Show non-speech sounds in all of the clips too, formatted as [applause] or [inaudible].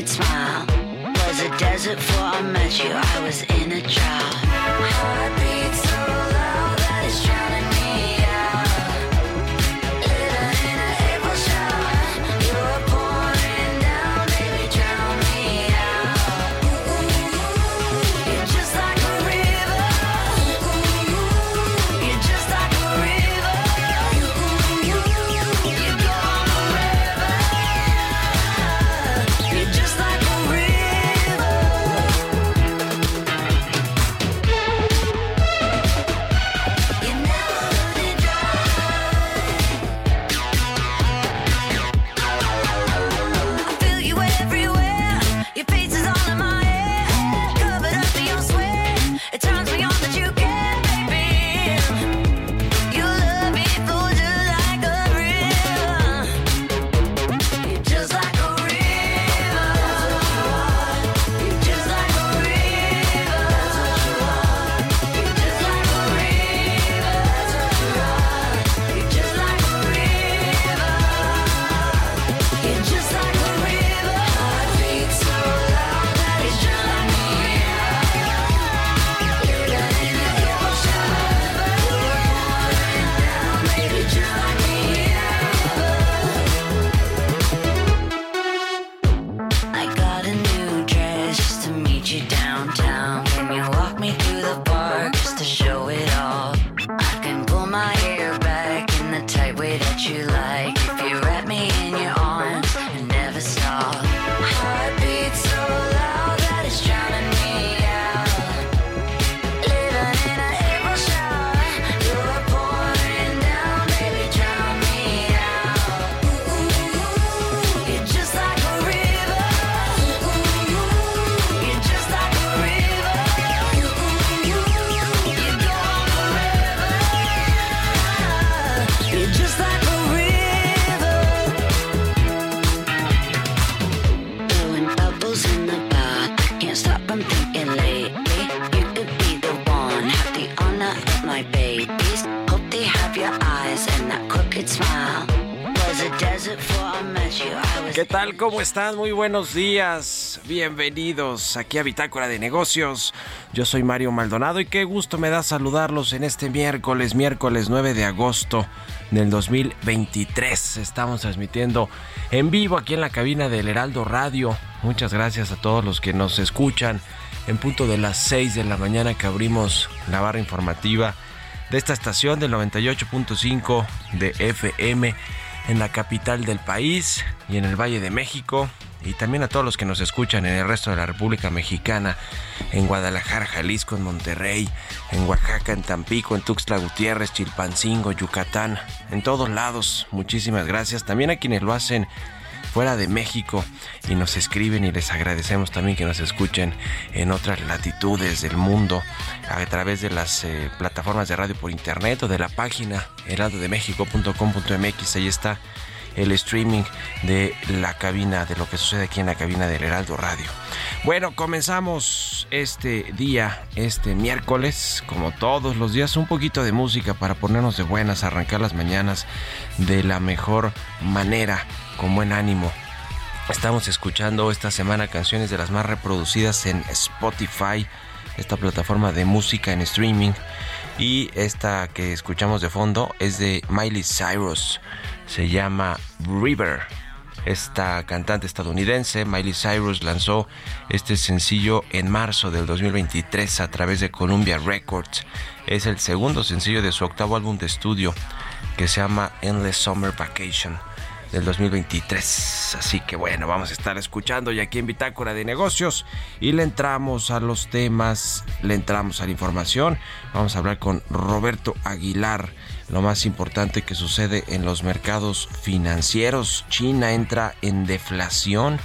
Crooked smile. Was a desert before I met you, I was in a drought. you down. ¿Qué tal? ¿Cómo están? Muy buenos días. Bienvenidos aquí a Bitácora de Negocios. Yo soy Mario Maldonado y qué gusto me da saludarlos en este miércoles, miércoles 9 de agosto del 2023. Estamos transmitiendo en vivo aquí en la cabina del Heraldo Radio. Muchas gracias a todos los que nos escuchan en punto de las 6 de la mañana que abrimos la barra informativa de esta estación del 98.5 de FM en la capital del país y en el Valle de México. Y también a todos los que nos escuchan en el resto de la República Mexicana, en Guadalajara, Jalisco, en Monterrey, en Oaxaca, en Tampico, en Tuxtla Gutiérrez, Chilpancingo, Yucatán, en todos lados. Muchísimas gracias. También a quienes lo hacen fuera de México y nos escriben y les agradecemos también que nos escuchen en otras latitudes del mundo a través de las eh, plataformas de radio por internet o de la página heraldodemexico.com.mx. Ahí está el streaming de la cabina, de lo que sucede aquí en la cabina del Heraldo Radio. Bueno, comenzamos este día, este miércoles, como todos los días, un poquito de música para ponernos de buenas, arrancar las mañanas de la mejor manera, con buen ánimo. Estamos escuchando esta semana canciones de las más reproducidas en Spotify, esta plataforma de música en streaming. Y esta que escuchamos de fondo es de Miley Cyrus se llama River. Esta cantante estadounidense, Miley Cyrus, lanzó este sencillo en marzo del 2023 a través de Columbia Records. Es el segundo sencillo de su octavo álbum de estudio que se llama Endless Summer Vacation del 2023. Así que bueno, vamos a estar escuchando ya aquí en Bitácora de Negocios y le entramos a los temas, le entramos a la información. Vamos a hablar con Roberto Aguilar. Lo más importante que sucede en los mercados financieros. China entra en deflación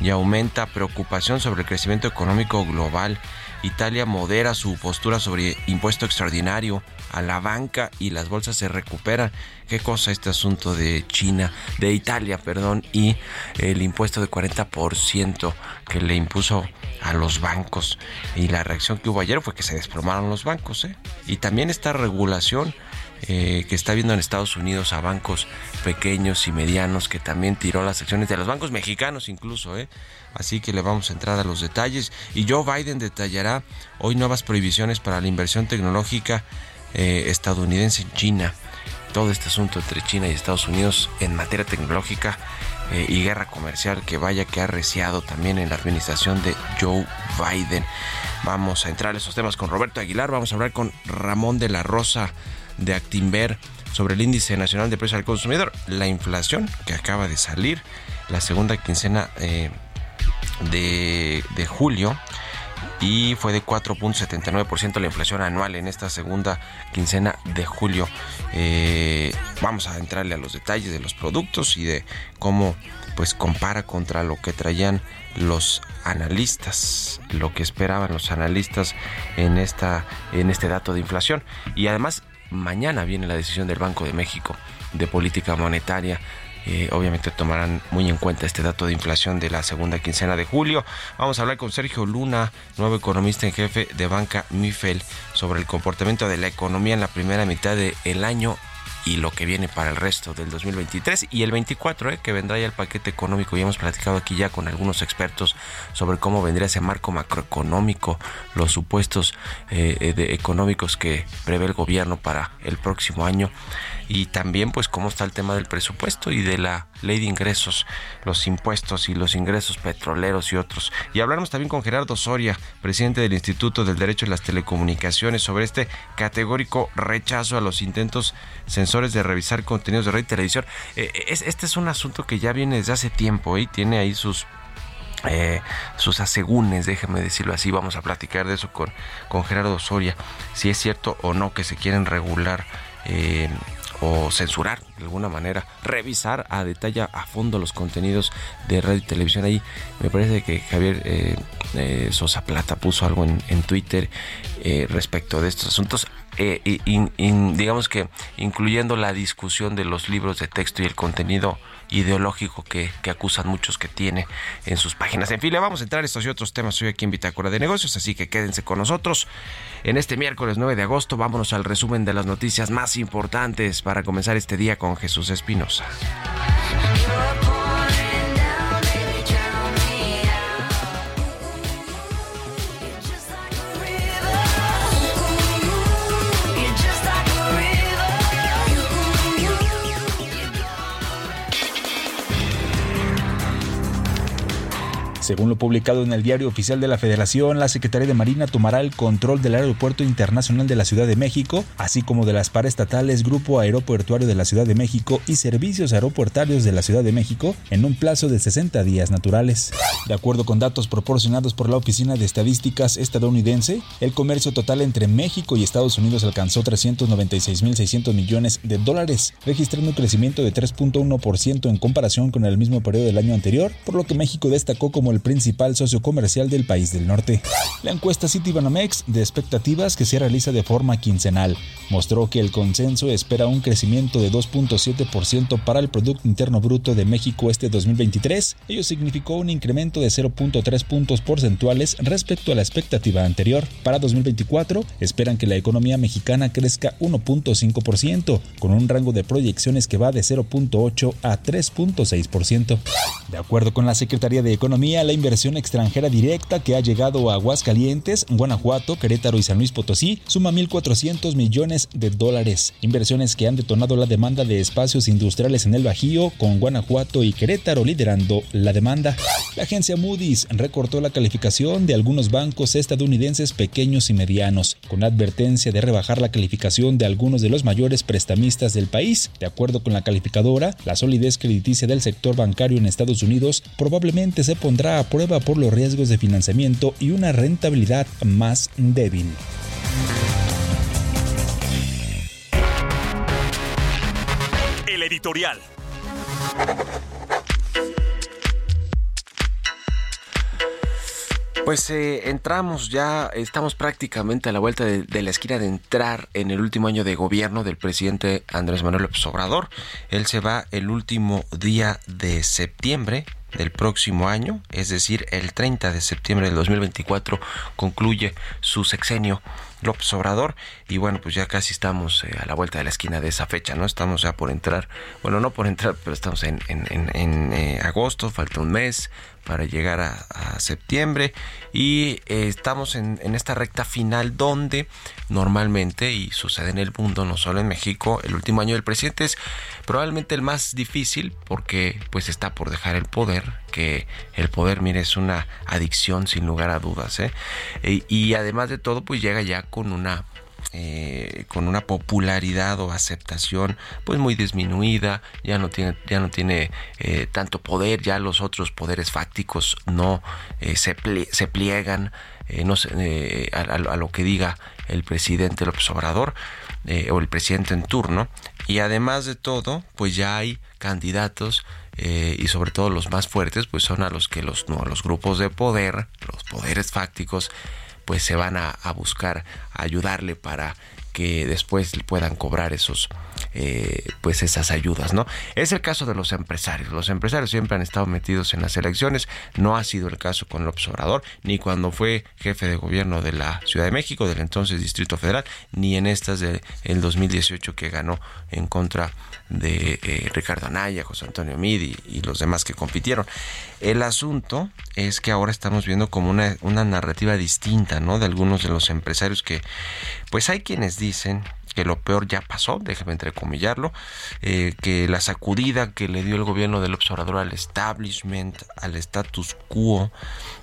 y aumenta preocupación sobre el crecimiento económico global. Italia modera su postura sobre impuesto extraordinario a la banca y las bolsas se recuperan. ¿Qué cosa este asunto de China, de Italia, perdón, y el impuesto de 40% que le impuso a los bancos? Y la reacción que hubo ayer fue que se desplomaron los bancos, ¿eh? Y también esta regulación eh, que está viendo en Estados Unidos a bancos pequeños y medianos que también tiró las acciones de los bancos mexicanos incluso, ¿eh? Así que le vamos a entrar a los detalles. Y Joe Biden detallará hoy nuevas prohibiciones para la inversión tecnológica eh, estadounidense en China. Todo este asunto entre China y Estados Unidos en materia tecnológica eh, y guerra comercial que vaya que ha reciado también en la administración de Joe Biden. Vamos a entrar a esos temas con Roberto Aguilar, vamos a hablar con Ramón de la Rosa de Actimber sobre el índice nacional de precios al consumidor, la inflación que acaba de salir, la segunda quincena eh, de, de julio y fue de 4.79% la inflación anual en esta segunda quincena de julio. Eh, vamos a entrarle a los detalles de los productos y de cómo pues compara contra lo que traían los analistas, lo que esperaban los analistas en esta en este dato de inflación y además mañana viene la decisión del Banco de México de política monetaria eh, obviamente tomarán muy en cuenta este dato de inflación de la segunda quincena de julio. Vamos a hablar con Sergio Luna, nuevo economista en jefe de Banca Mifel, sobre el comportamiento de la economía en la primera mitad del año y lo que viene para el resto del 2023 y el 24, eh, que vendrá ya el paquete económico. Y hemos platicado aquí ya con algunos expertos sobre cómo vendría ese marco macroeconómico, los supuestos eh, de económicos que prevé el gobierno para el próximo año y también pues cómo está el tema del presupuesto y de la ley de ingresos, los impuestos y los ingresos petroleros y otros. Y hablamos también con Gerardo Soria, presidente del Instituto del Derecho de las Telecomunicaciones, sobre este categórico rechazo a los intentos censores de revisar contenidos de red y televisión. Eh, este es un asunto que ya viene desde hace tiempo y tiene ahí sus eh, sus asegúnes, déjeme decirlo así, vamos a platicar de eso con, con Gerardo Soria, si es cierto o no que se quieren regular eh, o censurar de alguna manera, revisar a detalle a fondo los contenidos de radio y televisión. Ahí me parece que Javier eh, eh, Sosa Plata puso algo en, Twitter eh, respecto de estos asuntos. digamos que incluyendo la discusión de los libros de texto y el contenido ideológico que, que, acusan muchos que tiene en sus páginas. En fin, le vamos a entrar estos y otros temas hoy aquí en Bitácora de Negocios, así que quédense con nosotros. En este miércoles 9 de agosto, vámonos al resumen de las noticias más importantes para comenzar este día con Jesús Espinosa. Según lo publicado en el Diario Oficial de la Federación, la Secretaría de Marina tomará el control del Aeropuerto Internacional de la Ciudad de México, así como de las paraestatales Grupo Aeroportuario de la Ciudad de México y Servicios Aeroportarios de la Ciudad de México en un plazo de 60 días naturales. De acuerdo con datos proporcionados por la Oficina de Estadísticas estadounidense, el comercio total entre México y Estados Unidos alcanzó 396.600 millones de dólares, registrando un crecimiento de 3.1% en comparación con el mismo periodo del año anterior, por lo que México destacó como el principal socio comercial del país del norte. La encuesta Citibanamex de expectativas que se realiza de forma quincenal mostró que el consenso espera un crecimiento de 2.7% para el Producto Interno Bruto de México este 2023. Ello significó un incremento de 0.3 puntos porcentuales respecto a la expectativa anterior. Para 2024 esperan que la economía mexicana crezca 1.5%, con un rango de proyecciones que va de 0.8 a 3.6%. De acuerdo con la Secretaría de Economía, la inversión extranjera directa que ha llegado a Aguascalientes, Guanajuato, Querétaro y San Luis Potosí suma 1.400 millones de dólares. Inversiones que han detonado la demanda de espacios industriales en el Bajío, con Guanajuato y Querétaro liderando la demanda. La agencia Moody's recortó la calificación de algunos bancos estadounidenses pequeños y medianos, con advertencia de rebajar la calificación de algunos de los mayores prestamistas del país. De acuerdo con la calificadora, la solidez crediticia del sector bancario en Estados Unidos probablemente se pondrá a prueba por los riesgos de financiamiento y una rentabilidad más débil. El editorial. Pues eh, entramos ya, estamos prácticamente a la vuelta de, de, la esquina de entrar en el último año de gobierno del presidente Andrés Manuel López Obrador. Él se va el último día de septiembre del próximo año, es decir, el 30 de septiembre del 2024 concluye su sexenio López Obrador y bueno, pues ya casi estamos eh, a la vuelta de la esquina de esa fecha, ¿no? Estamos ya por entrar, bueno, no por entrar, pero estamos en, eh, agosto, falta un mes para llegar a, septiembre y eh, estamos en, esta recta final donde normalmente, y sucede en el mundo, no solo en México, el último año del presidente es probablemente el más difícil porque pues está por dejar el poder, que el poder, mire, es una adicción sin lugar a dudas, ¿eh? Y además de todo, pues llega ya con una eh, con una popularidad o aceptación pues muy disminuida ya no tiene ya no tiene eh, tanto poder ya los otros poderes fácticos no eh, se, se, pliegan no a, lo que diga el presidente López Obrador o el presidente en turno. Y además de todo pues ya hay candidatos y sobre todo los más fuertes pues son a los que los, no, los grupos de poder, los poderes fácticos pues se van a, a buscar ayudarle para que después puedan cobrar esos eh, pues esas ayudas no es el caso de los empresarios los empresarios siempre han estado metidos en las elecciones no ha sido el caso con López Obrador ni cuando fue jefe de gobierno de la Ciudad de México del entonces Distrito Federal ni en estas del de 2018 que ganó en contra de eh, Ricardo Anaya, José Antonio Midi y los demás que compitieron. El asunto es que ahora estamos viendo como una, una narrativa distinta, ¿no? De algunos de los empresarios que, pues hay quienes dicen lo peor ya pasó, déjeme entrecomillarlo, eh, que la sacudida que le dio el gobierno del observador al establishment, al status quo,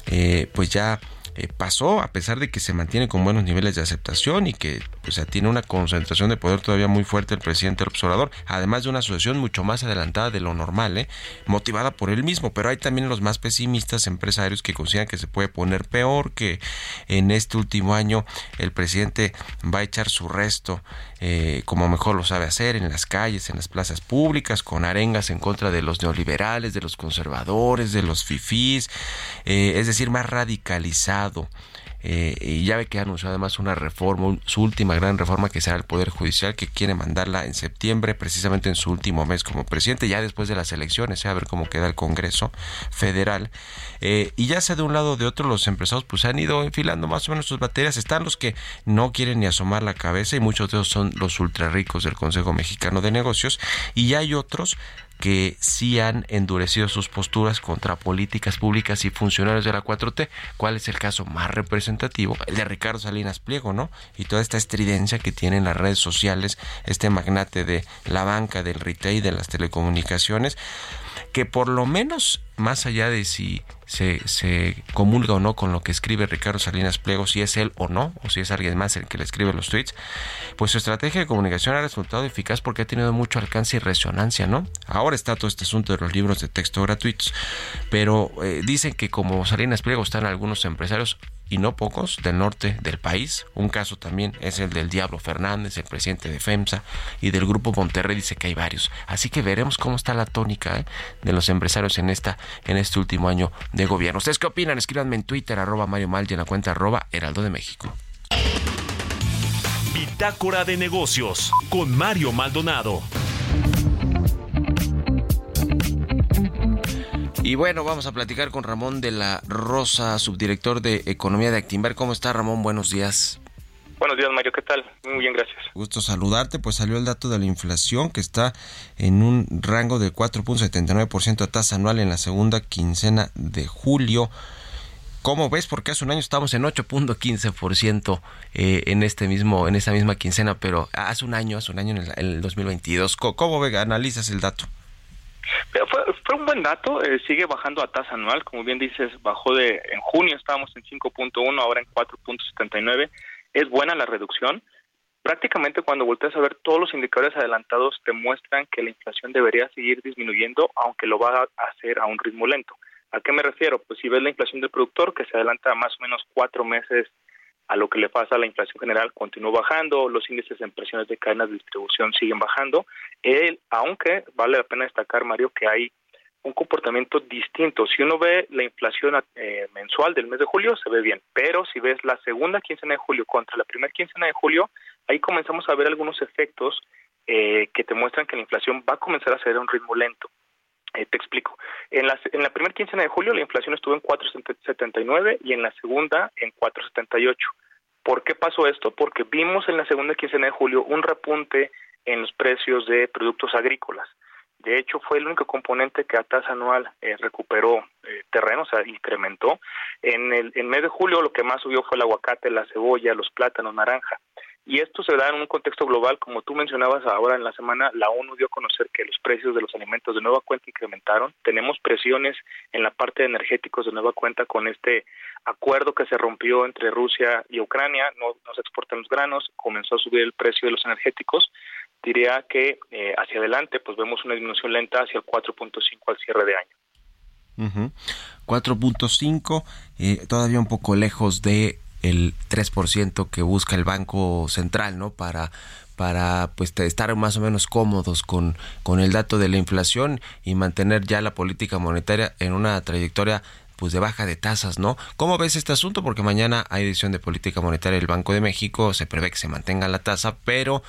eh, pues ya eh, pasó, a pesar de que se mantiene con buenos niveles de aceptación y que tiene una concentración de poder todavía muy fuerte el presidente observador, además de una asociación mucho más adelantada de lo normal, ¿eh? motivada por él mismo, pero hay también los más pesimistas empresarios que consideran que se puede poner peor, que en este último año el presidente va a echar su resto eh, como mejor lo sabe hacer en las calles, en las plazas públicas, con arengas en contra de los neoliberales, de los conservadores, de los fifís, eh, es decir, más radicalizado eh, y ya ve que anunció además una reforma, su última gran reforma que será el Poder Judicial, que quiere mandarla en septiembre, precisamente en su último mes como presidente, ya después de las elecciones, eh, a ver cómo queda el Congreso Federal. Eh, y ya sea de un lado o de otro, los empresarios pues han ido enfilando más o menos sus baterías. Están los que no quieren ni asomar la cabeza y muchos de ellos son los ultra ricos del Consejo Mexicano de Negocios. Y ya hay otros que sí han endurecido sus posturas contra políticas públicas y funcionarios de la 4T. ¿Cuál es el caso más representativo? El de Ricardo Salinas Pliego, ¿no? Y toda esta estridencia que tienen las redes sociales, este magnate de la banca, del retail, de las telecomunicaciones que por lo menos, más allá de si se, comulga o no con lo que escribe Ricardo Salinas Pliego, si es él o no, o si es alguien más el que le escribe los tweets, pues su estrategia de comunicación ha resultado eficaz porque ha tenido mucho alcance y resonancia, ¿no? Ahora está todo este asunto de los libros de texto gratuitos, pero eh, dicen que como Salinas Pliego están algunos empresarios y no pocos del norte del país. Un caso también es el del Diablo Fernández, el presidente de FEMSA, y del Grupo Monterrey dice que hay varios. Así que veremos cómo está la tónica ¿eh? de los empresarios en esta en este último año de gobierno. ¿Ustedes qué opinan? Escríbanme en Twitter, arroba Mario Mal y en la cuenta arroba Heraldo de México. Bitácora de negocios con Mario Maldonado. Y bueno, vamos a platicar con Ramón de la Rosa, subdirector de Economía de Actimber. ¿Cómo está Ramón? Buenos días. Buenos días, Mario. ¿Qué tal? Muy bien, gracias. Gusto saludarte. Pues salió el dato de la inflación que está en un rango de 4.79% a tasa anual en la segunda quincena de julio. ¿Cómo ves? Porque hace un año estábamos en 8.15% eh, en este mismo en esta misma quincena, pero hace un año, hace un año en el, 2022. ¿Cómo, cómo analizas el dato? Pero fue, fue un buen dato, eh, sigue bajando a tasa anual, como bien dices, bajó de en junio estábamos en 5.1, ahora en 4.79. Es buena la reducción. Prácticamente cuando volteas a ver todos los indicadores adelantados te muestran que la inflación debería seguir disminuyendo, aunque lo va a hacer a un ritmo lento. ¿A qué me refiero? Pues si ves la inflación del productor, que se adelanta más o menos cuatro meses a lo que le pasa a la inflación general continúa bajando, los índices de presiones de cadenas de distribución siguen bajando, él, aunque vale la pena destacar, Mario, que hay un comportamiento distinto. Si uno ve la inflación eh, mensual del mes de julio, se ve bien, pero si ves la segunda quincena de julio contra la primera quincena de julio, ahí comenzamos a ver algunos efectos eh, que te muestran que la inflación va a comenzar a ser a un ritmo lento. Eh, te explico. En la, en la primera quincena de julio la inflación estuvo en 4,79 y en la segunda en 4,78. ¿Por qué pasó esto? Porque vimos en la segunda quincena de julio un repunte en los precios de productos agrícolas. De hecho, fue el único componente que a tasa anual eh, recuperó eh, terreno, o sea, incrementó. En el en mes de julio lo que más subió fue el aguacate, la cebolla, los plátanos, naranja. Y esto se da en un contexto global, como tú mencionabas ahora en la semana, la ONU dio a conocer que los precios de los alimentos de nueva cuenta incrementaron. Tenemos presiones en la parte de energéticos de nueva cuenta con este acuerdo que se rompió entre Rusia y Ucrania, no, se exportan los granos, comenzó a subir el precio de los energéticos. Diría que eh, hacia adelante pues vemos una disminución lenta hacia el 4.5 al cierre de año. 4.5, eh, todavía un poco lejos de el 3% que busca el Banco Central, ¿no? Para para pues estar más o menos cómodos con, con el dato de la inflación y mantener ya la política monetaria en una trayectoria pues de baja de tasas, ¿no? ¿Cómo ves este asunto? Porque mañana hay edición de política monetaria del Banco de México, se prevé que se mantenga la tasa, pero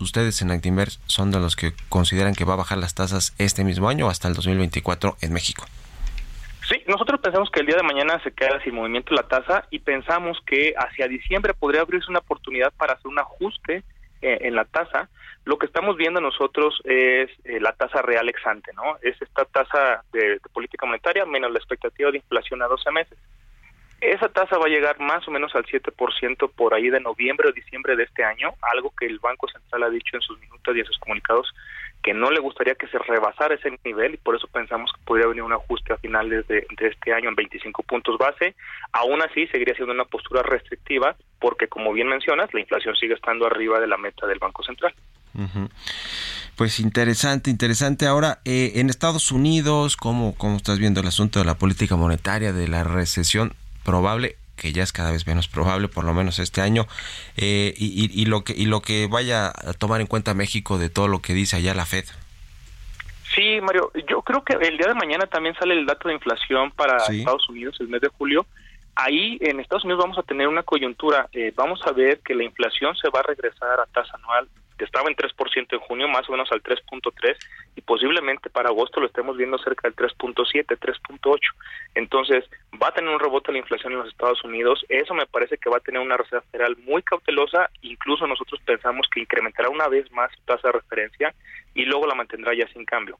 ustedes en Actinver son de los que consideran que va a bajar las tasas este mismo año hasta el 2024 en México. Sí, nosotros pensamos que el día de mañana se queda sin movimiento la tasa y pensamos que hacia diciembre podría abrirse una oportunidad para hacer un ajuste eh, en la tasa. Lo que estamos viendo nosotros es eh, la tasa real exante, ¿no? Es esta tasa de, política monetaria menos la expectativa de inflación a 12 meses. Esa tasa va a llegar más o menos al 7% por ahí de noviembre o diciembre de este año, algo que el Banco Central ha dicho en sus minutos y en sus comunicados que no le gustaría que se rebasara ese nivel y por eso pensamos que podría venir un ajuste a finales de, este año en 25 puntos base. Aún así, seguiría siendo una postura restrictiva porque, como bien mencionas, la inflación sigue estando arriba de la meta del Banco Central. Pues interesante, interesante. Ahora, eh, en Estados Unidos, ¿cómo, ¿cómo estás viendo el asunto de la política monetaria, de la recesión probable? Que ya es cada vez menos probable, por lo menos este año, eh, y, lo que, y lo que vaya a tomar en cuenta México de todo lo que dice allá la Fed. Sí, Mario, yo creo que el día de mañana también sale el dato de inflación para Estados Unidos, el mes de julio. Ahí en Estados Unidos vamos a tener una coyuntura, eh, vamos a ver que la inflación se va a regresar a tasa anual que estaba en 3% en junio, más o menos al 3.3 y posiblemente para agosto lo estemos viendo cerca del 3.7, 3.8. Entonces, va a tener un rebote la inflación en los Estados Unidos. Eso me parece que va a tener una Reserva Federal muy cautelosa. Incluso nosotros pensamos que incrementará una vez más su tasa de referencia y luego la mantendrá ya sin cambio.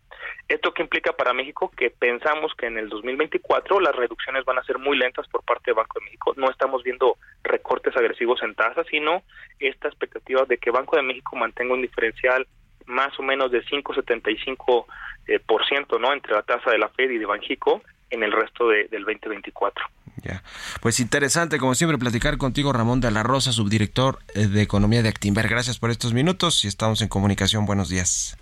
¿Esto qué implica para México? Que pensamos que en el 2024 las reducciones van a ser muy lentas por parte del Banco de México. No estamos viendo recortes agresivos en tasas, sino esta expectativa de que Banco de México mantenga un diferencial más o menos de 5,75 eh, por ciento, ¿no? Entre la tasa de la Fed y de Banjico en el resto de, del 2024. Ya. Pues interesante, como siempre, platicar contigo, Ramón de la Rosa, subdirector eh, de Economía de Actimber. Gracias por estos minutos y estamos en comunicación. Buenos días.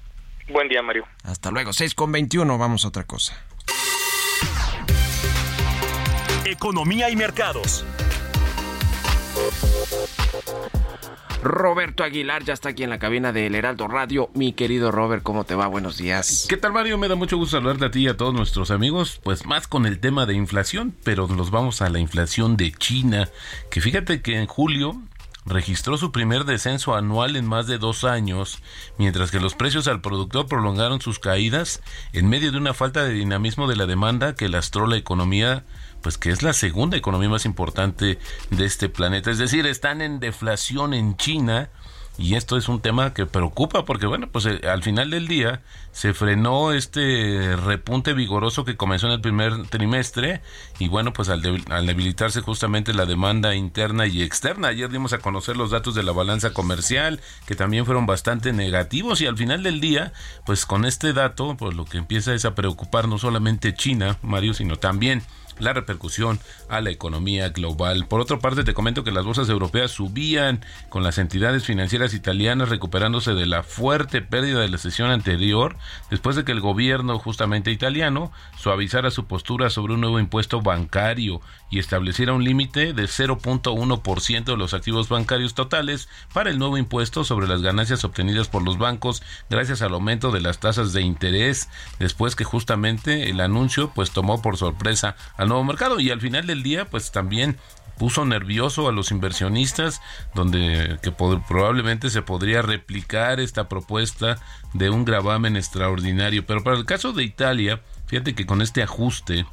Buen día, Mario. Hasta luego. 6 con 21, vamos a otra cosa. Economía y mercados. Roberto Aguilar ya está aquí en la cabina del Heraldo Radio. Mi querido Robert, ¿cómo te va? Buenos días. ¿Qué tal Mario? Me da mucho gusto saludarte a ti y a todos nuestros amigos. Pues más con el tema de inflación, pero nos vamos a la inflación de China, que fíjate que en julio registró su primer descenso anual en más de dos años, mientras que los precios al productor prolongaron sus caídas en medio de una falta de dinamismo de la demanda que lastró la economía pues que es la segunda economía más importante de este planeta. Es decir, están en deflación en China y esto es un tema que preocupa porque bueno, pues eh, al final del día se frenó este repunte vigoroso que comenzó en el primer trimestre y bueno, pues al, al debilitarse justamente la demanda interna y externa. Ayer dimos a conocer los datos de la balanza comercial que también fueron bastante negativos y al final del día, pues con este dato, pues lo que empieza es a preocupar no solamente China, Mario, sino también la repercusión a la economía global. Por otra parte, te comento que las bolsas europeas subían con las entidades financieras italianas recuperándose de la fuerte pérdida de la sesión anterior, después de que el gobierno justamente italiano suavizara su postura sobre un nuevo impuesto bancario y estableciera un límite de 0.1% de los activos bancarios totales para el nuevo impuesto sobre las ganancias obtenidas por los bancos gracias al aumento de las tasas de interés, después que justamente el anuncio pues tomó por sorpresa al nuevo mercado. Y al final del día pues también puso nervioso a los inversionistas donde que probablemente se podría replicar esta propuesta de un gravamen extraordinario. Pero para el caso de Italia fíjate que con este ajuste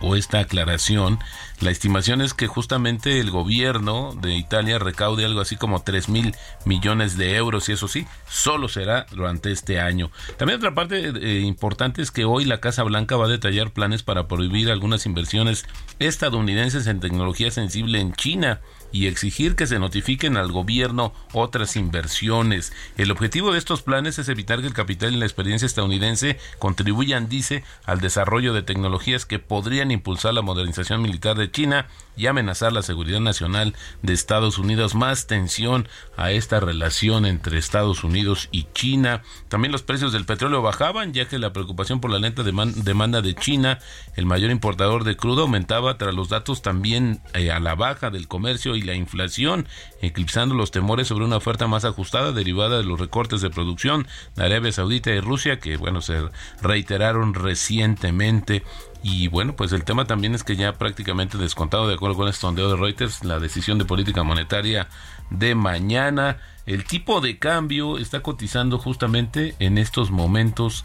o esta aclaración, la estimación es que justamente el gobierno de Italia recaude algo así como 3 mil millones de euros y eso sí, solo será durante este año. También otra parte eh, importante es que hoy la Casa Blanca va a detallar planes para prohibir algunas inversiones estadounidenses en tecnología sensible en China y exigir que se notifiquen al gobierno otras inversiones. El objetivo de estos planes es evitar que el capital y la experiencia estadounidense contribuyan, dice, al desarrollo de tecnologías que podrían impulsar la modernización militar de China y amenazar la seguridad nacional de Estados Unidos. Más tensión a esta relación entre Estados Unidos y China. También los precios del petróleo bajaban, ya que la preocupación por la lenta demanda de China, el mayor importador de crudo, aumentaba tras los datos también eh, a la baja del comercio y la inflación, eclipsando los temores sobre una oferta más ajustada derivada de los recortes de producción de Arabia Saudita y Rusia, que bueno, se reiteraron recientemente. Y bueno, pues el tema también es que ya prácticamente descontado, de acuerdo con el sondeo de Reuters, la decisión de política monetaria de mañana. El tipo de cambio está cotizando justamente en estos momentos.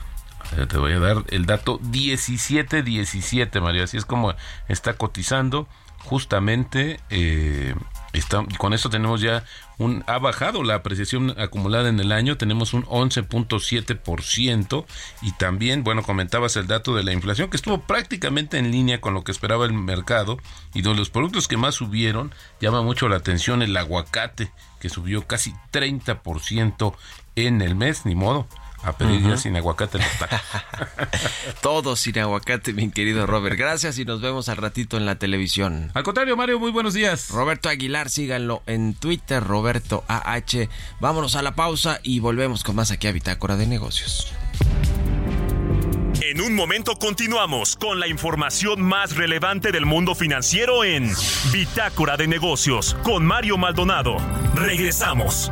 Eh, te voy a dar el dato 17-17, María. Así es como está cotizando justamente eh, está, con esto tenemos ya un ha bajado la apreciación acumulada en el año tenemos un 11.7% y también bueno comentabas el dato de la inflación que estuvo prácticamente en línea con lo que esperaba el mercado y de los productos que más subieron llama mucho la atención el aguacate que subió casi 30% en el mes ni modo a pedir sin aguacate no está. [laughs] Todo sin aguacate, mi querido Robert. Gracias y nos vemos al ratito en la televisión. Al contrario, Mario, muy buenos días. Roberto Aguilar, síganlo en Twitter, Roberto AH. Vámonos a la pausa y volvemos con más aquí a Bitácora de Negocios. En un momento continuamos con la información más relevante del mundo financiero en Bitácora de Negocios con Mario Maldonado. Regresamos.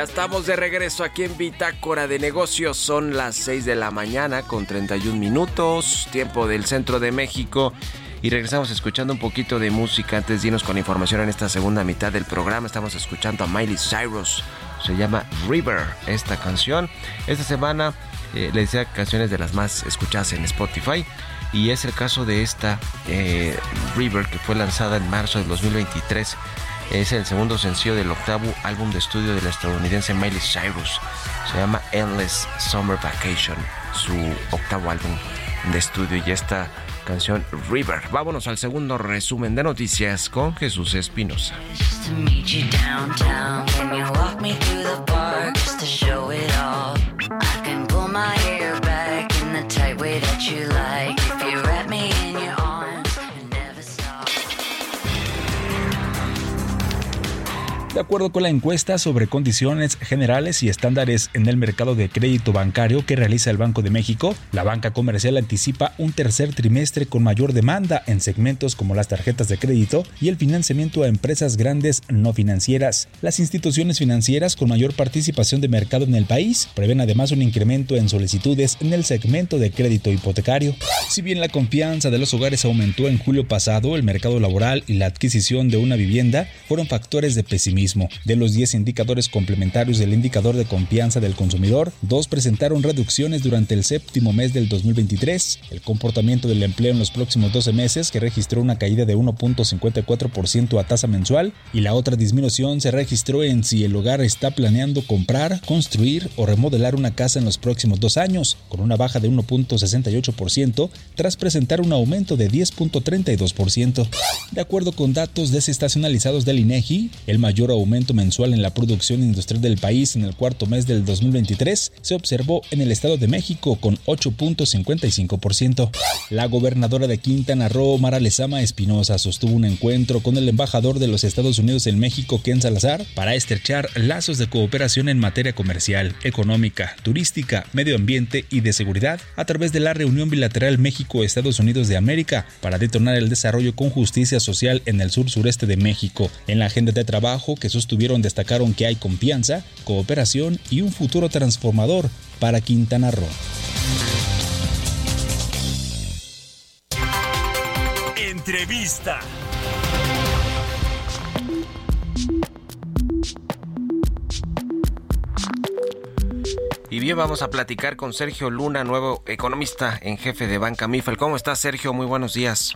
Ya estamos de regreso aquí en Bitácora de Negocios. Son las 6 de la mañana con 31 minutos, tiempo del centro de México. Y regresamos escuchando un poquito de música antes de irnos con información en esta segunda mitad del programa. Estamos escuchando a Miley Cyrus. Se llama River esta canción. Esta semana eh, le decía canciones de las más escuchadas en Spotify. Y es el caso de esta eh, River que fue lanzada en marzo del 2023. Es el segundo sencillo del octavo álbum de estudio de la estadounidense Miley Cyrus. Se llama Endless Summer Vacation, su octavo álbum de estudio y esta canción River. Vámonos al segundo resumen de noticias con Jesús Espinosa. De acuerdo con la encuesta sobre condiciones generales y estándares en el mercado de crédito bancario que realiza el Banco de México, la banca comercial anticipa un tercer trimestre con mayor demanda en segmentos como las tarjetas de crédito y el financiamiento a empresas grandes no financieras. Las instituciones financieras con mayor participación de mercado en el país prevén además un incremento en solicitudes en el segmento de crédito hipotecario. Si bien la confianza de los hogares aumentó en julio pasado, el mercado laboral y la adquisición de una vivienda fueron factores de pesimismo. De los 10 indicadores complementarios del indicador de confianza del consumidor, dos presentaron reducciones durante el séptimo mes del 2023. El comportamiento del empleo en los próximos 12 meses, que registró una caída de 1.54% a tasa mensual, y la otra disminución se registró en si el hogar está planeando comprar, construir o remodelar una casa en los próximos dos años, con una baja de 1.68% tras presentar un aumento de 10.32%. De acuerdo con datos desestacionalizados del INEGI, el mayor aumento mensual en la producción industrial del país en el cuarto mes del 2023 se observó en el Estado de México con 8.55%. La gobernadora de Quintana Roo, Mara Lezama Espinosa, sostuvo un encuentro con el embajador de los Estados Unidos en México, Ken Salazar, para estrechar lazos de cooperación en materia comercial, económica, turística, medio ambiente y de seguridad a través de la reunión bilateral México-Estados Unidos de América para detonar el desarrollo con justicia social en el sur sureste de México. En la agenda de trabajo que sostuvieron destacaron que hay confianza, cooperación y un futuro transformador para Quintana Roo. Entrevista. Y bien, vamos a platicar con Sergio Luna, nuevo economista en jefe de Banca Mifal. ¿Cómo estás, Sergio? Muy buenos días.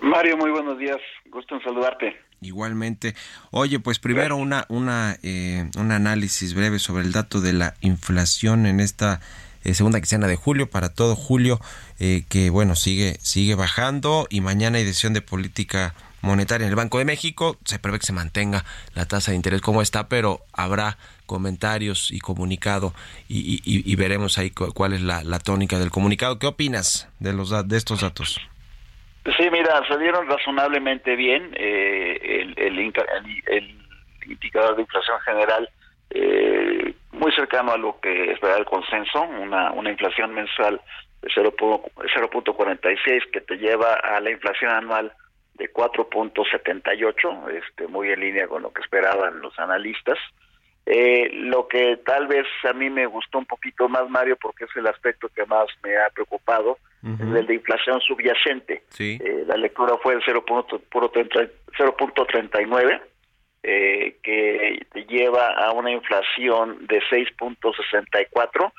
Mario, muy buenos días. Gusto en saludarte. Igualmente. Oye, pues primero una, una, eh, un análisis breve sobre el dato de la inflación en esta eh, segunda quincena de julio, para todo julio, eh, que bueno, sigue, sigue bajando y mañana hay decisión de política monetaria en el Banco de México. Se prevé que se mantenga la tasa de interés como está, pero habrá comentarios y comunicado y, y- y veremos ahí cu- cuál es la, la tónica del comunicado. ¿Qué opinas de, los, de estos datos? Sí, mira, salieron razonablemente bien. eh, el, el, el- indicador de inflación general eh, muy cercano a lo que espera el consenso, una, una inflación mensual de 0.46 que te lleva a la inflación anual de 4.78, este, muy en línea con lo que esperaban los analistas. Eh, lo que tal vez a mí me gustó un poquito más, Mario, porque es el aspecto que más me ha preocupado, es el de inflación subyacente. Eh, la lectura fue el 0.39, eh, que lleva a una inflación de 6.64.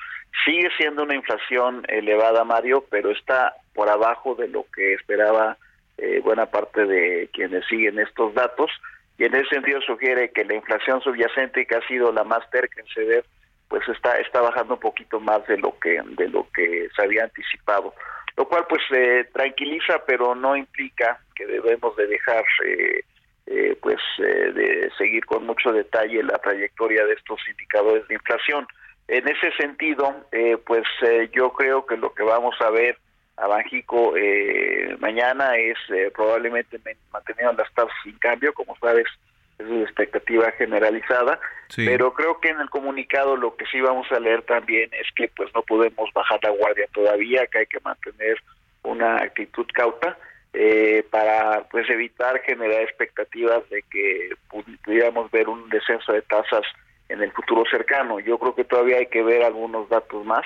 Sigue siendo una inflación elevada, Mario, pero está por abajo de lo que esperaba eh, buena parte de quienes siguen estos datos y en ese sentido sugiere que la inflación subyacente que ha sido la más terca en ceder pues está está bajando un poquito más de lo que de lo que se había anticipado. Lo cual pues eh, tranquiliza pero no implica que debemos de dejar eh, eh, pues de seguir con mucho detalle la trayectoria de estos indicadores de inflación. En ese sentido pues yo creo que lo que vamos a ver a eh, mañana es eh, probablemente manteniendo las tasas sin cambio, como sabes, es una expectativa generalizada, pero creo que en el comunicado lo que sí vamos a leer también es que pues no podemos bajar la guardia todavía, que hay que mantener una actitud cauta eh, para pues evitar generar expectativas de que pudiéramos ver un descenso de tasas en el futuro cercano. Yo creo que todavía hay que ver algunos datos más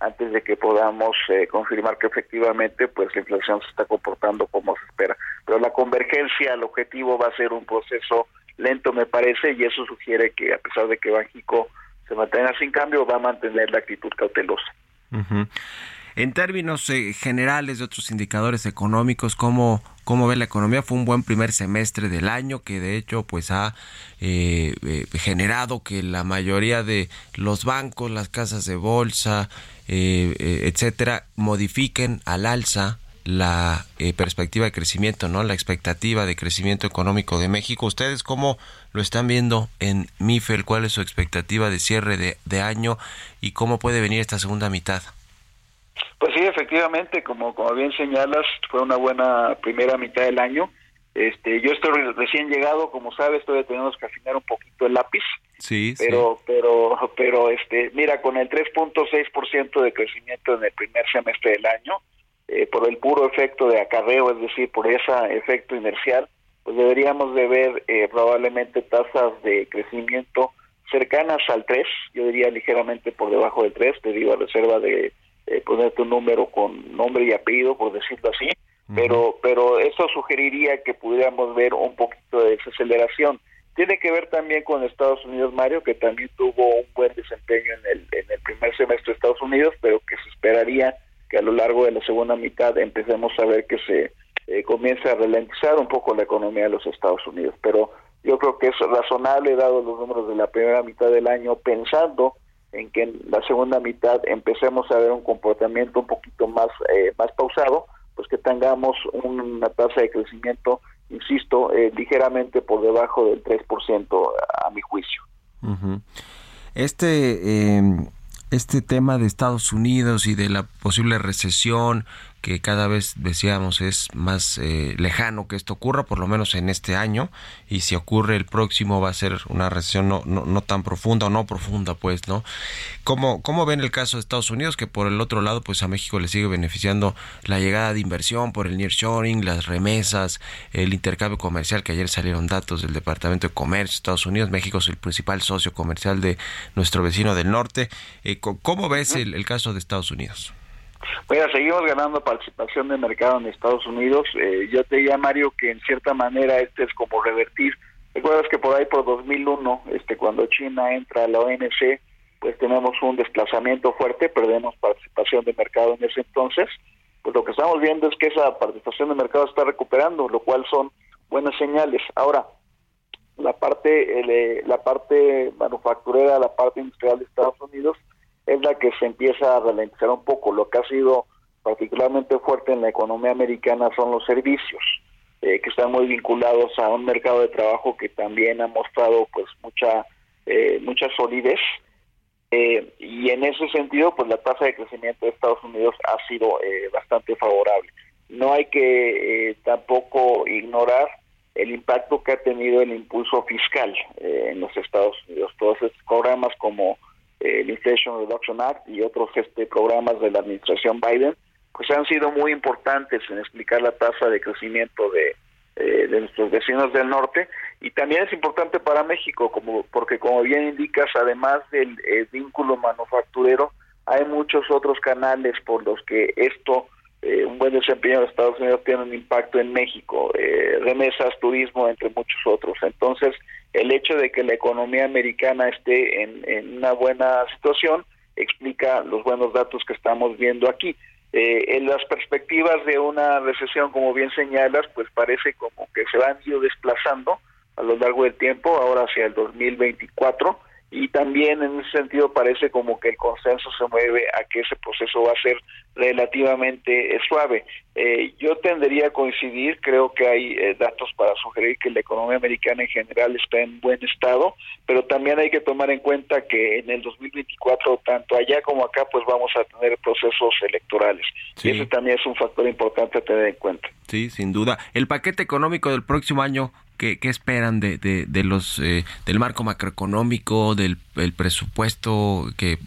antes de que podamos eh, confirmar que efectivamente pues la inflación se está comportando como se espera. Pero la convergencia al objetivo va a ser un proceso lento me parece y eso sugiere que a pesar de que Banjico se mantenga sin cambio va a mantener la actitud cautelosa. En términos eh, generales de otros indicadores económicos, ¿cómo, ¿cómo ve la economía? Fue un buen primer semestre del año que de hecho pues ha eh, eh, generado que la mayoría de los bancos, las casas de bolsa, etcétera, modifiquen al alza la perspectiva de crecimiento, ¿no? La expectativa de crecimiento económico de México. ¿Ustedes cómo lo están viendo en MIFEL? ¿Cuál es su expectativa de cierre de, de año y cómo puede venir esta segunda mitad? Pues sí, efectivamente, como, como bien señalas, fue una buena primera mitad del año. Este, yo estoy recién llegado, como sabes, todavía tenemos que afinar un poquito el lápiz. Sí, pero, pero, pero, este, mira, con el 3.6% de crecimiento en el primer semestre del año, eh, por el puro efecto de acarreo, es decir, por ese efecto inercial, pues deberíamos de ver eh, probablemente tasas de crecimiento cercanas al 3, yo diría ligeramente por debajo del 3, te digo a reserva de eh, ponerte un número con nombre y apellido, por decirlo así, pero, pero eso sugeriría que pudiéramos ver un poquito de desaceleración. Tiene que ver también con Estados Unidos, Mario, que también tuvo un buen desempeño en el, en el primer semestre de Estados Unidos, pero que se esperaría que a lo largo de la segunda mitad empecemos a ver que se eh, comience a ralentizar un poco la economía de los Estados Unidos. Pero yo creo que es razonable, dado los números de la primera mitad del año, pensando en que en la segunda mitad empecemos a ver un comportamiento un poquito más, eh, más pausado, pues que tengamos una tasa de crecimiento, insisto, eh, ligeramente por debajo del 3% a mi juicio. Este, em, este tema de Estados Unidos y de la posible recesión, que cada vez decíamos es más eh, lejano que esto ocurra, por lo menos en este año, y si ocurre el próximo va a ser una recesión no, no, tan profunda o no profunda, pues, ¿no? ¿Cómo, ¿Cómo ven el caso de Estados Unidos, que por el otro lado, pues a México le sigue beneficiando la llegada de inversión por el nearshoring, las remesas, el intercambio comercial, que ayer salieron datos del Departamento de Comercio de Estados Unidos, México es el principal socio comercial de nuestro vecino del norte. Eh, ¿Cómo ves el caso de Estados Unidos? Bueno, seguimos ganando participación de mercado en Estados Unidos. Eh, yo te diría, Mario, que en cierta manera este es como revertir. Recuerdas que por ahí por 2001, este, cuando China entra a la ONC, pues tenemos un desplazamiento fuerte, perdemos participación de mercado en ese entonces. Pues lo que estamos viendo es que esa participación de mercado está recuperando, lo cual son buenas señales. Ahora, la parte, eh, la parte manufacturera, la parte industrial de Estados Unidos, es la que se empieza a ralentizar un poco. Lo que ha sido particularmente fuerte en la economía americana son los servicios, eh, que están muy vinculados a un mercado de trabajo que también ha mostrado pues mucha eh, mucha solidez. Eh, y en ese sentido, pues la tasa de crecimiento de Estados Unidos ha sido bastante favorable. No hay que tampoco ignorar el impacto que ha tenido el impulso fiscal en los Estados Unidos. Todos estos programas como el Inflation Reduction Act y otros este, programas de la administración Biden, pues han sido muy importantes en explicar la tasa de crecimiento de, eh, de nuestros vecinos del norte. Y también es importante para México como porque como bien indicas además del eh, vínculo manufacturero hay muchos otros canales por los que esto eh, un buen desempeño de Estados Unidos tiene un impacto en México remesas turismo entre muchos otros. Entonces el hecho de que la economía americana esté en, una buena situación explica los buenos datos que estamos viendo aquí. Eh, en las perspectivas de una recesión, como bien señalas, pues parece como que se han ido desplazando a lo largo del tiempo, ahora hacia el 2024, y también en ese sentido parece como que el consenso se mueve a que ese proceso va a ser relativamente eh, suave. Eh, yo tendería a coincidir, creo que hay eh, datos para sugerir que la economía americana en general está en buen estado, pero también hay que tomar en cuenta que en el 2024, tanto allá como acá, pues vamos a tener procesos electorales. Y ese también es un factor importante a tener en cuenta. Sí, sin duda. El paquete económico del próximo año, ¿Qué, esperan de, de, los eh, del marco macroeconómico, del presupuesto que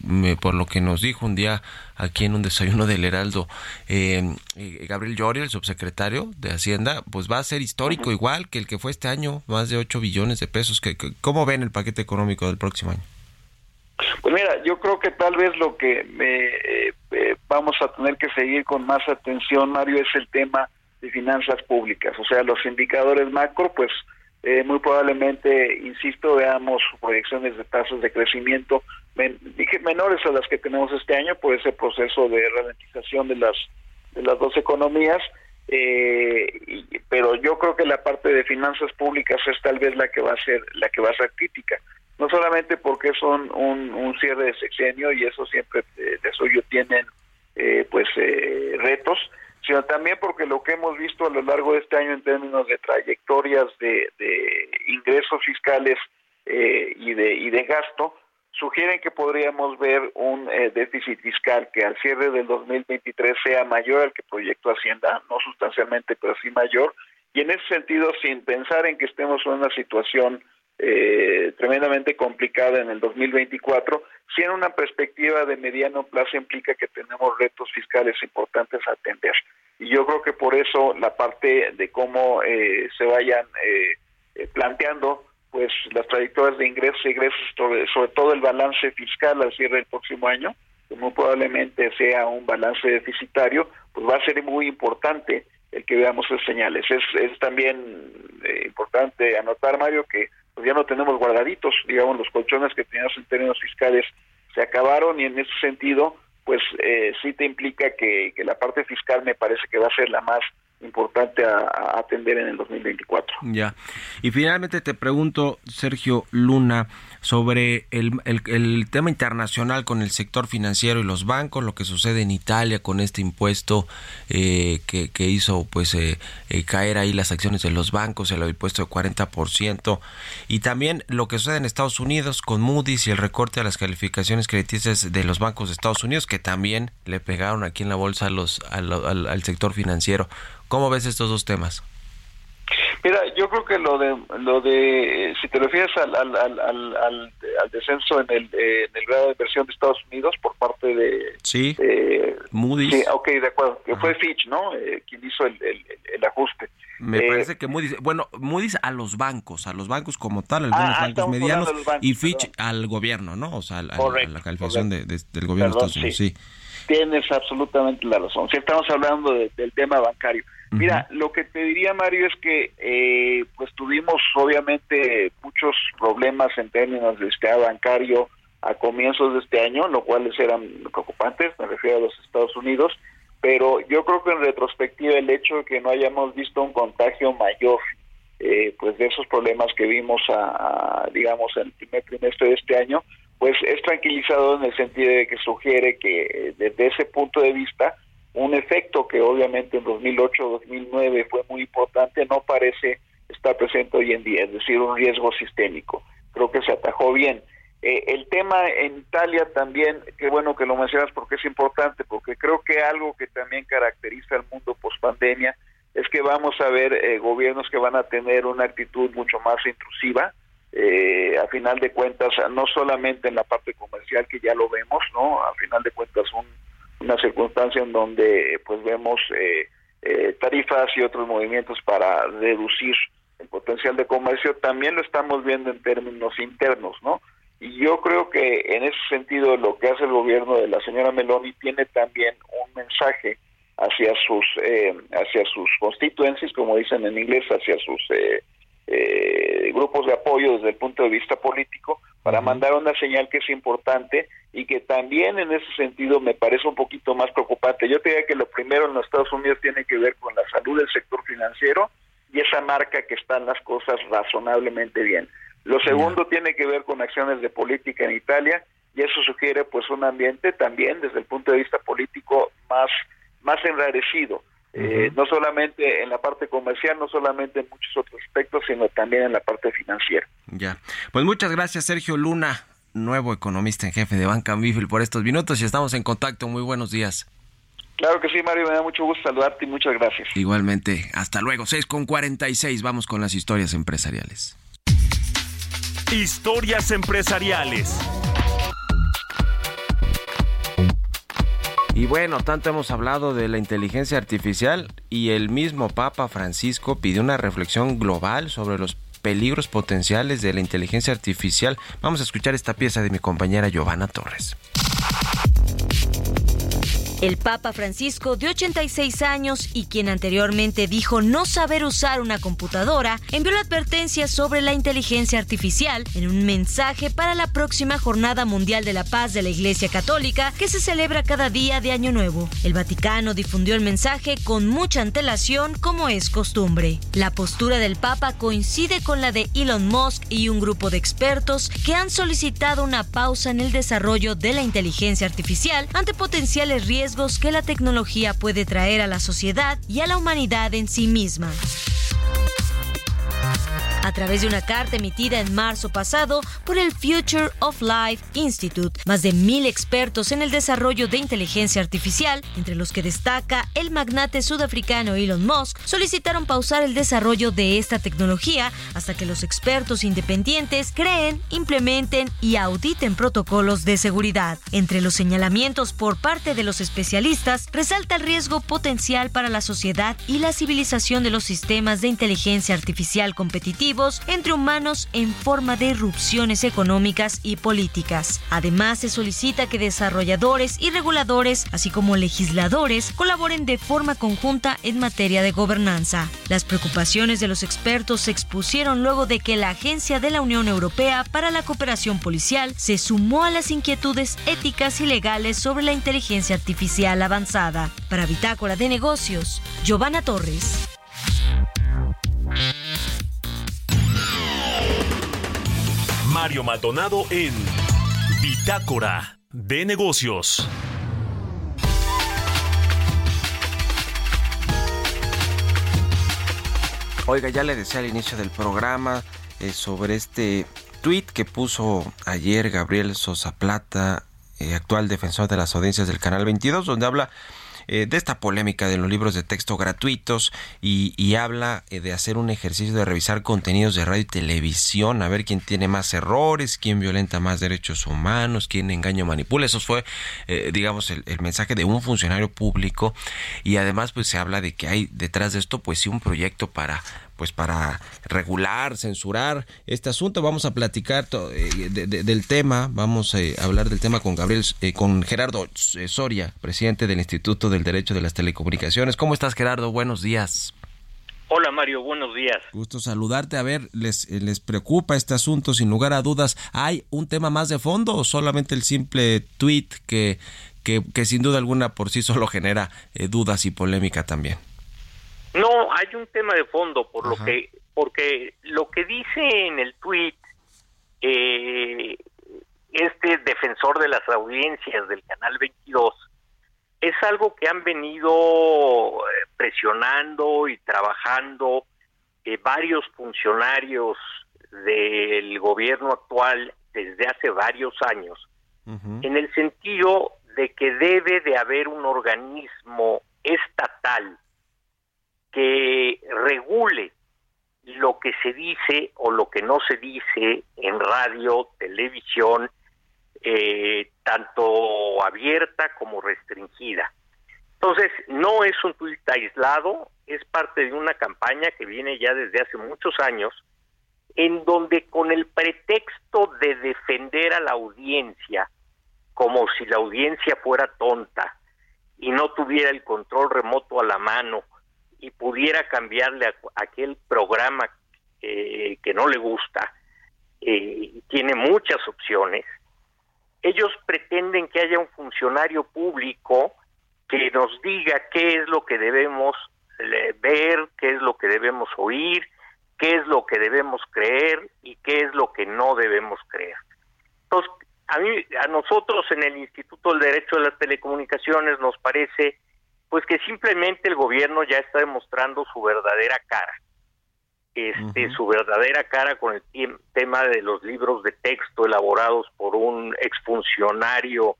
por lo que nos dijo un día aquí en un desayuno del Heraldo eh, eh, Gabriel Llori, el subsecretario de Hacienda, pues va a ser histórico igual que el que fue este año, más de 8 billones de pesos. Que, ¿Cómo ven el paquete económico del próximo año? Pues mira, yo creo que tal vez lo que vamos a tener que seguir con más atención, Mario, es el tema de finanzas públicas. O sea, los indicadores macro, pues eh, muy probablemente, insisto, veamos proyecciones de tasas de crecimiento menores a las que tenemos este año por ese proceso de ralentización de las de las dos economías. Eh, pero yo creo que la parte de finanzas públicas es tal vez la que va a ser la que va a ser crítica no solamente porque son un, cierre de sexenio y eso siempre eh, de suyo tienen eh, pues retos sino también porque lo que hemos visto a lo largo de este año en términos de trayectorias de, ingresos fiscales eh, y, de, y de gasto, sugieren que podríamos ver un eh, déficit fiscal que al cierre del 2023 sea mayor al que proyectó Hacienda, no sustancialmente, pero sí mayor, y en ese sentido, sin pensar en que estemos en una situación eh, tremendamente complicada en el 2024, si en una perspectiva de mediano plazo implica que tenemos retos fiscales importantes a atender. Y yo creo que por eso la parte de cómo eh, se vayan eh, eh, planteando pues las trayectorias de ingresos y egresos, sobre, todo el balance fiscal al cierre del próximo año, que muy probablemente sea un balance deficitario, pues va a ser muy importante el que veamos esas señales. Es, es también importante anotar, Mario, que pues ya no tenemos guardaditos, digamos, los colchones que teníamos en términos fiscales se acabaron y en ese sentido, pues eh, sí te implica que, que la parte fiscal me parece que va a ser la más importante a, atender en el 2024. Ya. Y finalmente te pregunto, Sergio Luna, sobre el, el, tema internacional con el sector financiero y los bancos, lo que sucede en Italia con este impuesto eh, que, que, hizo pues eh, eh, caer ahí las acciones de los bancos, el impuesto de 40%, y también lo que sucede en Estados Unidos con Moody's y el recorte a las calificaciones crediticias de los bancos de Estados Unidos, que también le pegaron aquí en la bolsa a los, al, al sector financiero. ¿Cómo ves estos dos temas? Mira, yo creo que lo de, lo de si te refieres al, al, al, al, descenso en el, en el grado de inversión de Estados Unidos por parte de... Sí, Moody's. Sí, ok, de acuerdo, que fue Fitch, ¿no? Eh, quien hizo el, el, ajuste. Me eh, parece que Moody's, bueno, Moody's a los bancos, a los bancos como tal, algunos ah, bancos medianos, y Fitch al gobierno, ¿no? O sea, a, la calificación de, del gobierno de Estados Unidos, sí. Tienes absolutamente la razón. Si estamos hablando del tema bancario. Mira, lo que te diría Mario es que eh, pues tuvimos obviamente muchos problemas en términos de sistema bancario a comienzos de este año, lo cuales eran preocupantes, me refiero a los Estados Unidos, pero yo creo que en retrospectiva el hecho de que no hayamos visto un contagio mayor eh, pues de esos problemas que vimos a, digamos en el primer trimestre de este año, pues es tranquilizador en el sentido de que sugiere que eh, desde ese punto de vista un efecto que obviamente en 2008-2009 fue muy importante, no parece estar presente hoy en día, es decir, un riesgo sistémico. Creo que se atajó bien. Eh, el tema en Italia también, qué bueno que lo mencionas porque es importante, porque creo que algo que también caracteriza al mundo post pandemia es que vamos a ver eh, gobiernos que van a tener una actitud mucho más intrusiva, eh, a final de cuentas, no solamente en la parte comercial que ya lo vemos, ¿no? A final de cuentas un una circunstancia en donde pues vemos eh, eh, tarifas y otros movimientos para reducir el potencial de comercio, también lo estamos viendo en términos internos, ¿no? Y yo creo que en ese sentido lo que hace el gobierno de la señora Meloni tiene también un mensaje hacia sus eh, hacia sus constituencies, como dicen en inglés, hacia sus eh, eh, grupos de apoyo desde el punto de vista político, para mandar una señal que es importante y que también en ese sentido me parece un poquito más preocupante. Yo te diría que lo primero en los Estados Unidos tiene que ver con la salud del sector financiero y esa marca que están las cosas razonablemente bien. Lo segundo tiene que ver con acciones de política en Italia y eso sugiere pues un ambiente también desde el punto de vista político más más enrarecido. Eh, no solamente en la parte comercial, no solamente en muchos otros aspectos, sino también en la parte financiera. Ya. Pues muchas gracias, Sergio Luna, nuevo economista en jefe de Banca Mifil, por estos minutos y estamos en contacto. Muy buenos días. Claro que sí, Mario, me da mucho gusto saludarte y muchas gracias. Igualmente, hasta luego. 6 con 46, vamos con las historias empresariales. Historias empresariales. Y bueno, tanto hemos hablado de la inteligencia artificial y el mismo Papa Francisco pidió una reflexión global sobre los peligros potenciales de la inteligencia artificial. Vamos a escuchar esta pieza de mi compañera Giovanna Torres. El Papa Francisco, de 86 años y quien anteriormente dijo no saber usar una computadora, envió la advertencia sobre la inteligencia artificial en un mensaje para la próxima Jornada Mundial de la Paz de la Iglesia Católica que se celebra cada día de Año Nuevo. El Vaticano difundió el mensaje con mucha antelación como es costumbre. La postura del Papa coincide con la de Elon Musk y un grupo de expertos que han solicitado una pausa en el desarrollo de la inteligencia artificial ante potenciales riesgos que la tecnología puede traer a la sociedad y a la humanidad en sí misma. A través de una carta emitida en marzo pasado por el Future of Life Institute, más de mil expertos en el desarrollo de inteligencia artificial, entre los que destaca el magnate sudafricano Elon Musk, solicitaron pausar el desarrollo de esta tecnología hasta que los expertos independientes creen, implementen y auditen protocolos de seguridad. Entre los señalamientos por parte de los especialistas, resalta el riesgo potencial para la sociedad y la civilización de los sistemas de inteligencia artificial entre humanos en forma de irrupciones económicas y políticas. Además, se solicita que desarrolladores y reguladores, así como legisladores, colaboren de forma conjunta en materia de gobernanza. Las preocupaciones de los expertos se expusieron luego de que la Agencia de la Unión Europea para la Cooperación Policial se sumó a las inquietudes éticas y legales sobre la inteligencia artificial avanzada. Para Bitácora de Negocios, Giovanna Torres. Mario Maldonado en Bitácora de Negocios. Oiga, ya le decía al inicio del programa eh, sobre este tweet que puso ayer Gabriel Sosa Plata, eh, actual defensor de las audiencias del Canal 22, donde habla eh, de esta polémica de los libros de texto gratuitos y, habla eh, de hacer un ejercicio de revisar contenidos de radio y televisión, a ver quién tiene más errores, quién violenta más derechos humanos, quién engaña o manipula. Eso fue, eh, digamos, el, el, mensaje de un funcionario público y además pues se habla de que hay detrás de esto pues sí un proyecto para pues para regular, censurar este asunto. Vamos a platicar eh, del tema, vamos a hablar del tema con Gabriel, eh, con Gerardo eh, Soria, presidente del Instituto del Derecho de las Telecomunicaciones. ¿Cómo estás, Gerardo? Buenos días. Hola Mario, buenos días. Gusto saludarte. A ver, ¿les, les preocupa este asunto? Sin lugar a dudas, ¿hay un tema más de fondo o solamente el simple tweet que, que, que sin duda alguna por sí solo genera dudas y polémica también? No, hay un tema de fondo, por lo que, porque lo que dice en el tuit eh, este defensor de las audiencias del Canal 22 es algo que han venido eh, presionando y trabajando eh, varios funcionarios del gobierno actual desde hace varios años, en el sentido de que debe de haber un organismo estatal que regule lo que se dice o lo que no se dice en radio, televisión, eh, tanto abierta como restringida. Entonces, no es un tuit aislado, es parte de una campaña que viene ya desde hace muchos años, en donde con el pretexto de defender a la audiencia, como si la audiencia fuera tonta y no tuviera el control remoto a la mano y pudiera cambiarle a, aquel programa eh, que no le gusta, eh, tiene muchas opciones, ellos pretenden que haya un funcionario público que nos diga qué es lo que debemos ver, qué es lo que debemos oír, qué es lo que debemos creer y qué es lo que no debemos creer. Entonces, a mí, a nosotros en el Instituto del Derecho de las Telecomunicaciones nos parece, pues que simplemente el gobierno ya está demostrando su verdadera cara, este, su verdadera cara con el tema de los libros de texto elaborados por un exfuncionario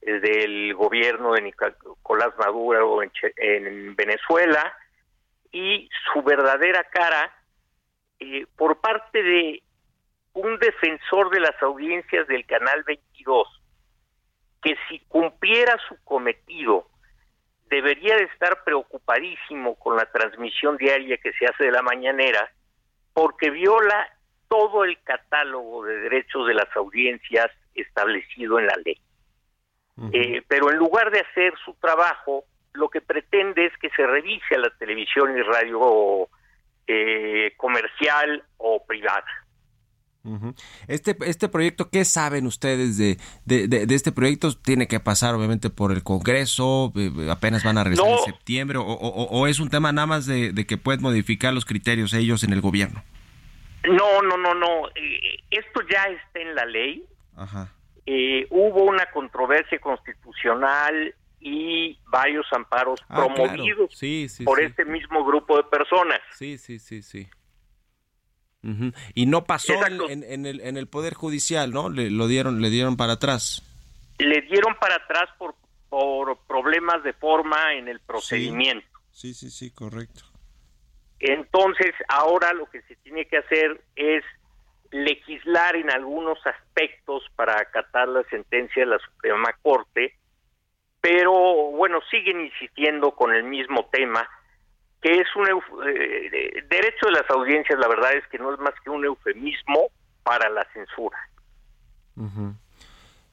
del gobierno de Nicolás Maduro en, Venezuela y su verdadera cara eh, por parte de un defensor de las audiencias del Canal 22 que si cumpliera su cometido debería de estar preocupadísimo con la transmisión diaria que se hace de la mañanera porque viola todo el catálogo de derechos de las audiencias establecido en la ley. Eh, pero en lugar de hacer su trabajo, lo que pretende es que se revise a la televisión y radio eh, comercial o privada. Este, este proyecto, ¿qué saben ustedes de, de, este proyecto? Tiene que pasar obviamente por el Congreso, eh, apenas van a regresar en septiembre, o, o, es un tema nada más de, que pueden modificar los criterios ellos en el gobierno. No, no, no, no. esto ya está en la ley. Ajá. Eh, hubo una controversia constitucional y varios amparos ah, promovidos por este mismo grupo de personas. Sí, sí, sí, sí. Y no pasó en, el, en el Poder Judicial, ¿no? Le, lo dieron, le dieron para atrás. Le dieron para atrás por, por problemas de forma en el procedimiento. sí, sí, sí correcto. Entonces, ahora lo que se tiene que hacer es legislar en algunos aspectos para acatar la sentencia de la Suprema Corte, pero bueno, siguen insistiendo con el mismo tema, que es un eh, derecho de las audiencias, la verdad es que no es más que un eufemismo para la censura.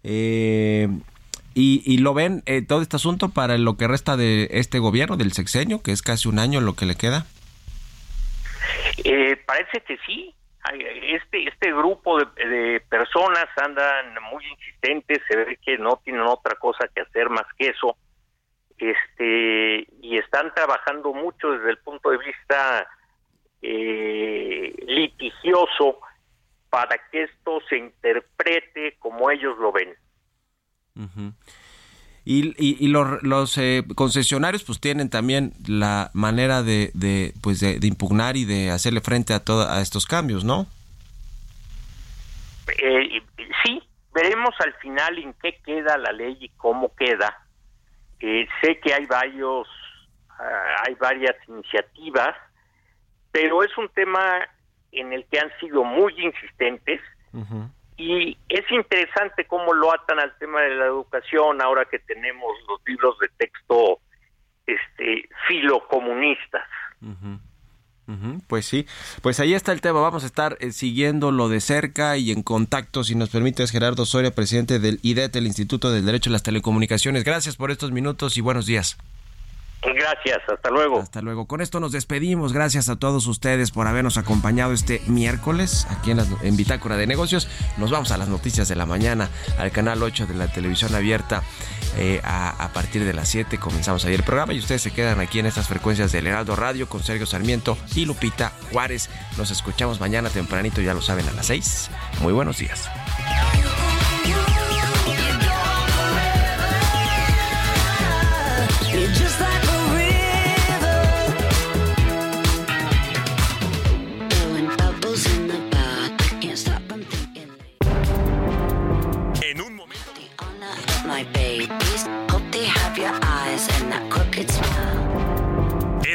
Eh, ¿y, lo ven eh, todo este asunto para lo que resta de este gobierno, del sexenio, que es casi un año lo que le queda? parece que sí, este este grupo de, personas andan muy insistentes se ve que no tienen otra cosa que hacer más que eso este y están trabajando mucho desde el punto de vista eh, litigioso para que esto se interprete como ellos lo ven y, y, los, eh, concesionarios pues tienen también la manera de, de pues de, impugnar y de hacerle frente a todo, a estos cambios, ¿no? Eh, sí, veremos al final en qué queda la ley y cómo queda. Eh, sé que hay varios, ah, hay varias iniciativas, pero es un tema en el que han sido muy insistentes. Y es interesante cómo lo atan al tema de la educación ahora que tenemos los libros de texto este filocomunistas. Pues sí, pues ahí está el tema. Vamos a estar eh, siguiéndolo de cerca y en contacto, si nos permites, Gerardo Soria, presidente del IDET, el Instituto del Derecho a las Telecomunicaciones. Gracias por estos minutos y buenos días. Gracias, hasta luego. Hasta luego. Con esto nos despedimos. Gracias a todos ustedes por habernos acompañado este miércoles aquí en, en Bitácora de Negocios. Nos vamos a las noticias de la mañana al canal 8 de la televisión abierta. Eh, a, partir de las 7 comenzamos ahí el programa y ustedes se quedan aquí en estas frecuencias del Heraldo Radio con Sergio Sarmiento y Lupita Juárez. Nos escuchamos mañana tempranito, ya lo saben, a las 6. Muy buenos días.